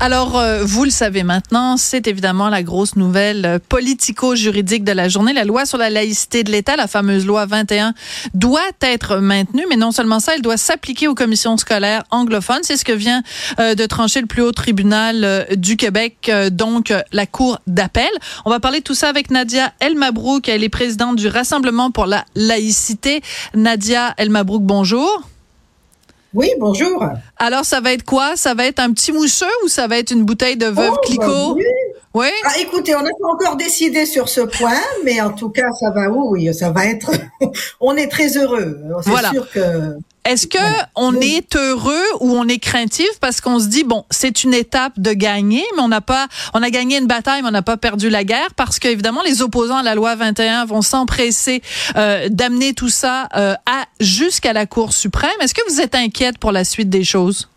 Alors, euh, vous le savez maintenant, c'est évidemment la grosse nouvelle euh, politico-juridique de la journée. La loi sur la laïcité de l'État, la fameuse loi 21, doit être maintenue, mais non seulement ça, elle doit s'appliquer aux commissions scolaires anglophones. C'est ce que vient euh, de trancher le plus haut tribunal du Québec, donc la Cour d'appel. On va parler de tout ça avec Nadia Elmabrouk. Elle est présidente du Rassemblement pour la laïcité. Nadia Elmabrouk, bonjour. Oui, bonjour. Alors, ça va être quoi? Ça va être un petit mousseux ou ça va être une bouteille de Veuve Oh, Clicquot? bah oui. Oui. Ah, écoutez, on n'a pas encore décidé sur ce point, mais en tout cas, ça va, oui, ça va être. on est très heureux. C'est Voilà. sûr que. Est-ce que on est heureux ou on est craintif? Parce qu'on se dit bon, c'est une étape de gagner, mais on n'a pas, on a gagné une bataille, mais on n'a pas perdu la guerre parce qu'évidemment les opposants à la loi 21 vont s'empresser euh, d'amener tout ça euh, à jusqu'à la Cour suprême. Est-ce que vous êtes inquiète pour la suite des choses?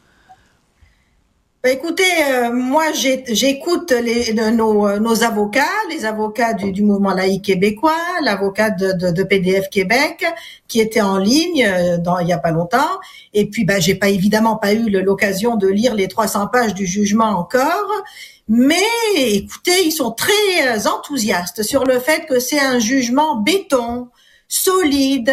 Bah, écoutez, euh, moi, j'écoute les, nos, euh, nos avocats, les avocats du, du mouvement laïque québécois, l'avocat de, de, de PDF Québec, qui était en ligne euh, dans, il y a pas longtemps. Et puis, bah, j'ai pas évidemment pas eu l'occasion de lire les 300 pages du jugement encore. Mais écoutez, ils sont très euh, enthousiastes sur le fait que c'est un jugement béton, solide,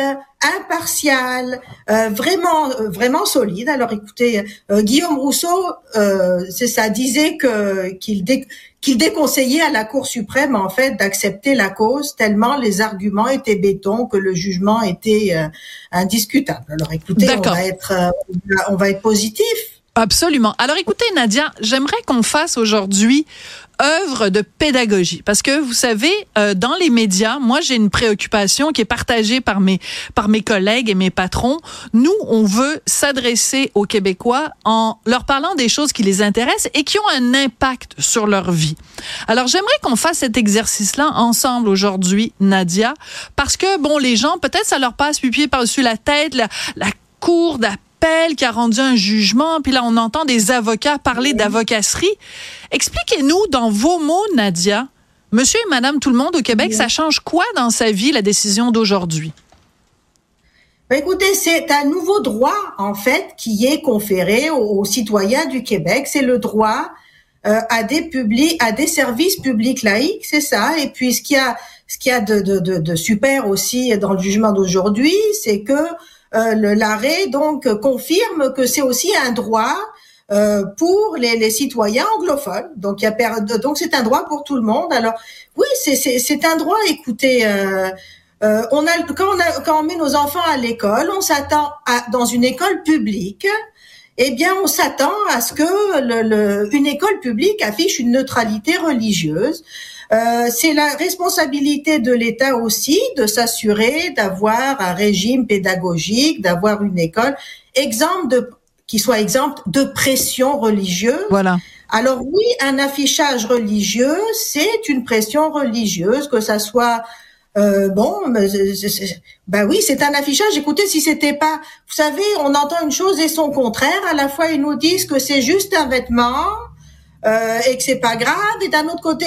impartial, euh, vraiment euh, vraiment solide. Alors écoutez, euh, Guillaume Rousseau, euh, c'est ça, disait que qu'il dé- qu'il déconseillait à la Cour suprême en fait d'accepter la cause tellement les arguments étaient béton que le jugement était euh, indiscutable. Alors écoutez, on va être euh, on va- on va être positif. Absolument. Alors écoutez, Nadia, j'aimerais qu'on fasse aujourd'hui œuvre de pédagogie. Parce que vous savez euh, dans les médias moi j'ai une préoccupation qui est partagée par mes par mes collègues et mes patrons. Nous on veut s'adresser aux Québécois en leur parlant des choses qui les intéressent et qui ont un impact sur leur vie. Alors j'aimerais qu'on fasse cet exercice là ensemble aujourd'hui Nadia parce que bon les gens peut-être ça leur passe pied par-dessus la tête la, la cour d'appel qui a rendu un jugement, puis là on entend des avocats parler d'avocasserie. Expliquez-nous dans vos mots, Nadia, Monsieur et Madame tout le monde au Québec, ça change quoi dans sa vie la décision d'aujourd'hui? Ben, écoutez, c'est un nouveau droit en fait qui est conféré aux, aux citoyens du Québec. C'est le droit euh, à des publics, à des services publics laïques, c'est ça. Et puis ce qu'il y a, ce qu'il y a de, de, de, de super aussi dans le jugement d'aujourd'hui, c'est que l'arrêt donc confirme que c'est aussi un droit euh, pour les, les citoyens anglophones. Donc il y a donc c'est un droit pour tout le monde. Alors oui, c'est un droit. Écoutez. Euh, euh, on a quand on a quand on met nos enfants à l'école, on s'attend à dans une école publique. Eh bien, on s'attend à ce que le, le- une école publique affiche une neutralité religieuse. Euh, c'est la responsabilité de l'État aussi de s'assurer d'avoir un régime pédagogique, d'avoir une école exempte de qui soit exempte de pression religieuse. Voilà. Alors oui, un affichage religieux, c'est une pression religieuse, que ça soit euh, bon, ben oui, c'est un affichage. Écoutez, si c'était pas, vous savez, on entend une chose et son contraire. À la fois, ils nous disent que c'est juste un vêtement euh, et que c'est pas grave, et d'un autre côté,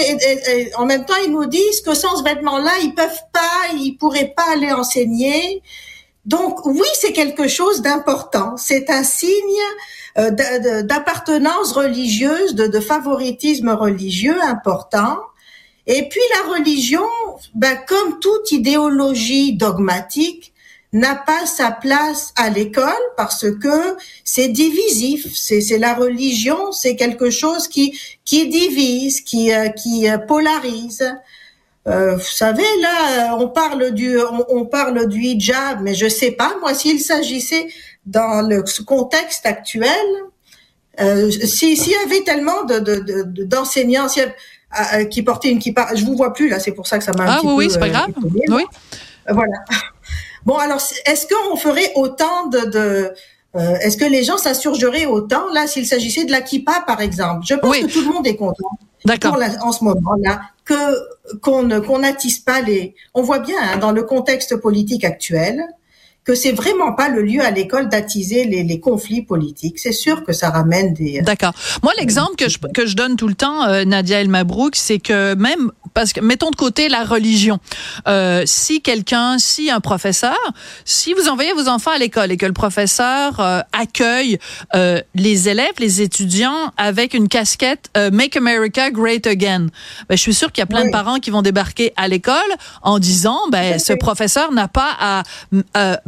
en même temps, ils nous disent que sans ce vêtement-là, ils peuvent pas, ils pourraient pas aller enseigner. Donc oui, c'est quelque chose d'important. C'est un signe euh, d'appartenance religieuse, de favoritisme religieux important. Et puis la religion, ben, comme toute idéologie dogmatique, n'a pas sa place à l'école parce que c'est divisif. C'est la religion, c'est quelque chose qui qui divise, qui euh, qui euh, polarise. Euh, vous savez, là, on parle du, on, parle du hijab, mais je sais pas, moi, s'il s'agissait dans le contexte actuel, euh, si- s'il y avait tellement de, de, de- de- qui portaient une kippa, je vous vois plus là, c'est pour ça que ça m'a un Ah petit oui, peu. oui, c'est pas euh, grave. étonnée. Oui. Euh, Voilà. Bon, alors, est-ce qu'on ferait autant de, de euh, est-ce que les gens s'insurgeraient autant là s'il s'agissait de la kippa, par exemple? Je pense Oui. que tout le monde est content D'accord. en ce moment-là que qu'on ne qu'on n'attise pas les. On voit bien hein, dans le contexte politique actuel que c'est vraiment pas le lieu à l'école d'attiser les, les, conflits politiques. C'est sûr que ça ramène des. D'accord. Moi, l'exemple que je, que je donne tout le temps, euh, Nadia El Mabrouk, c'est que même parce que mettons de côté la religion. Euh, si quelqu'un, si un professeur, si vous envoyez vos enfants à l'école et que le professeur euh, accueille euh, les élèves, les étudiants avec une casquette euh, Make America Great Again, ben, je suis sûre qu'il y a plein de parents qui vont débarquer à l'école en disant, ben ce professeur n'a pas à, à,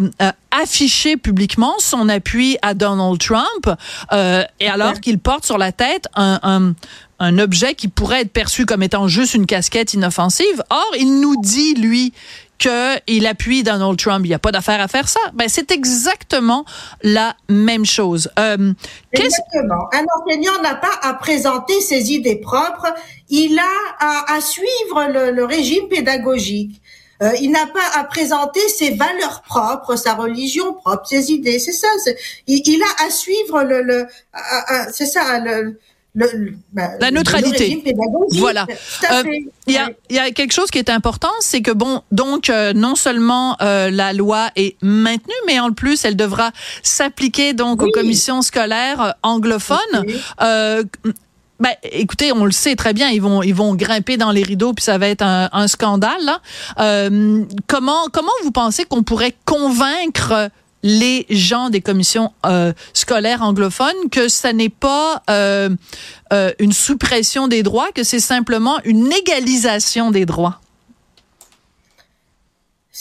afficher publiquement son appui à Donald Trump, euh, et alors qu'il porte sur la tête un, un, un objet qui pourrait être perçu comme étant juste une casquette inoffensive. Or, il nous dit, lui, qu'il appuie Donald Trump. Il n'y a pas d'affaire à faire ça. Ben, c'est exactement la même chose. Euh, exactement. Un enseignant n'a pas à présenter ses idées propres. Il a à, à suivre le, le, régime pédagogique. Euh, il n'a pas à présenter ses valeurs propres, sa religion propre, ses idées. C'est ça. Il, il, a à suivre le, le c'est ça, le, le, ben, la neutralité. Voilà. Euh, il y, a, y a quelque chose qui est important, c'est que bon, donc euh, non seulement euh, la loi est maintenue, mais en plus elle devra s'appliquer donc aux commissions scolaires anglophones. Euh, ben, écoutez, on le sait très bien, ils vont ils vont grimper dans les rideaux puis ça va être un, un scandale. Là. Euh, comment comment vous pensez qu'on pourrait convaincre les gens des commissions euh, scolaires anglophones que ça n'est pas euh, euh, une suppression des droits, que c'est simplement une égalisation des droits?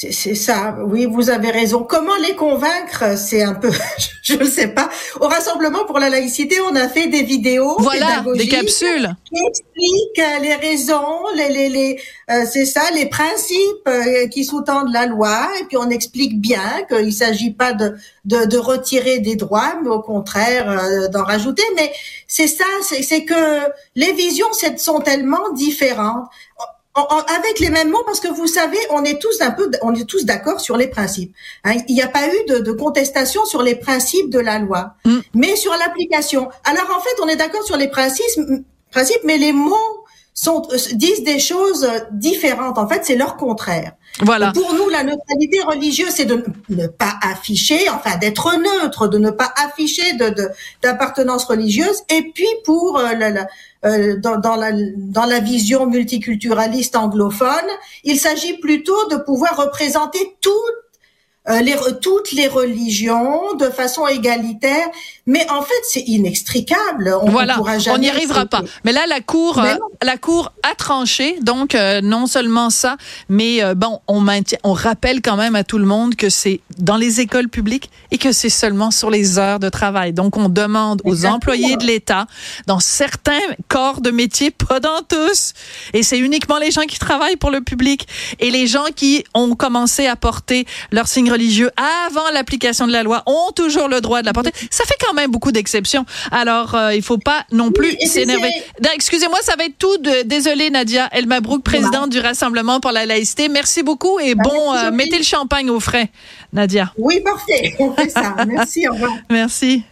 C'est ça, oui, vous avez raison. Comment les convaincre? C'est un peu, je ne sais pas. Au Rassemblement pour la laïcité, on a fait des vidéos voilà, des capsules qui expliquent les raisons, les, les, les euh, c'est ça, les principes euh, qui sous-tendent la loi. Et puis on explique bien qu'il ne s'agit pas de, de, de, retirer des droits, mais au contraire euh, d'en rajouter. Mais c'est ça, c'est que les visions sont tellement différentes avec les mêmes mots parce que vous savez, on est tous un peu, on est tous d'accord sur les principes. Hein. il n'y a pas eu de, de, contestation sur les principes de la loi, mm. mais sur l'application. Alors en fait, on est d'accord sur les principes, principes, mais les mots sont euh, disent des choses différentes. En fait, c'est leur contraire. Voilà. Pour nous, la neutralité religieuse, c'est de ne pas afficher, enfin d'être neutre, de ne pas afficher de d'appartenance religieuse. Et puis pour euh, la, euh, dans, dans, la, dans la vision multiculturaliste anglophone, il s'agit plutôt de pouvoir représenter toutes euh, les, toutes les religions de façon égalitaire, mais en fait c'est inextricable. On voilà, on n'y arrivera pas. Mais là la cour, euh, la cour a tranché, donc euh, non seulement ça, mais bon, on maintient, on rappelle quand même à tout le monde que c'est dans les écoles publiques et que c'est seulement sur les heures de travail. Donc on demande aux employés de l'État, dans certains corps de métier, pas dans tous, et c'est uniquement les gens qui travaillent pour le public et les gens qui ont commencé à porter leur signe religieux avant l'application de la loi ont toujours le droit de la porter. Ça fait quand même beaucoup d'exceptions. Alors, euh, il faut pas non plus s'énerver. Excusez-moi, ça va être tout. De, désolée, Nadia El Mabrouk, présidente du Rassemblement pour la laïcité. Merci beaucoup et bah, bon, euh, mettez le champagne au frais, Nadia. Oui, parfait. On fait ça. Merci, au revoir. Merci.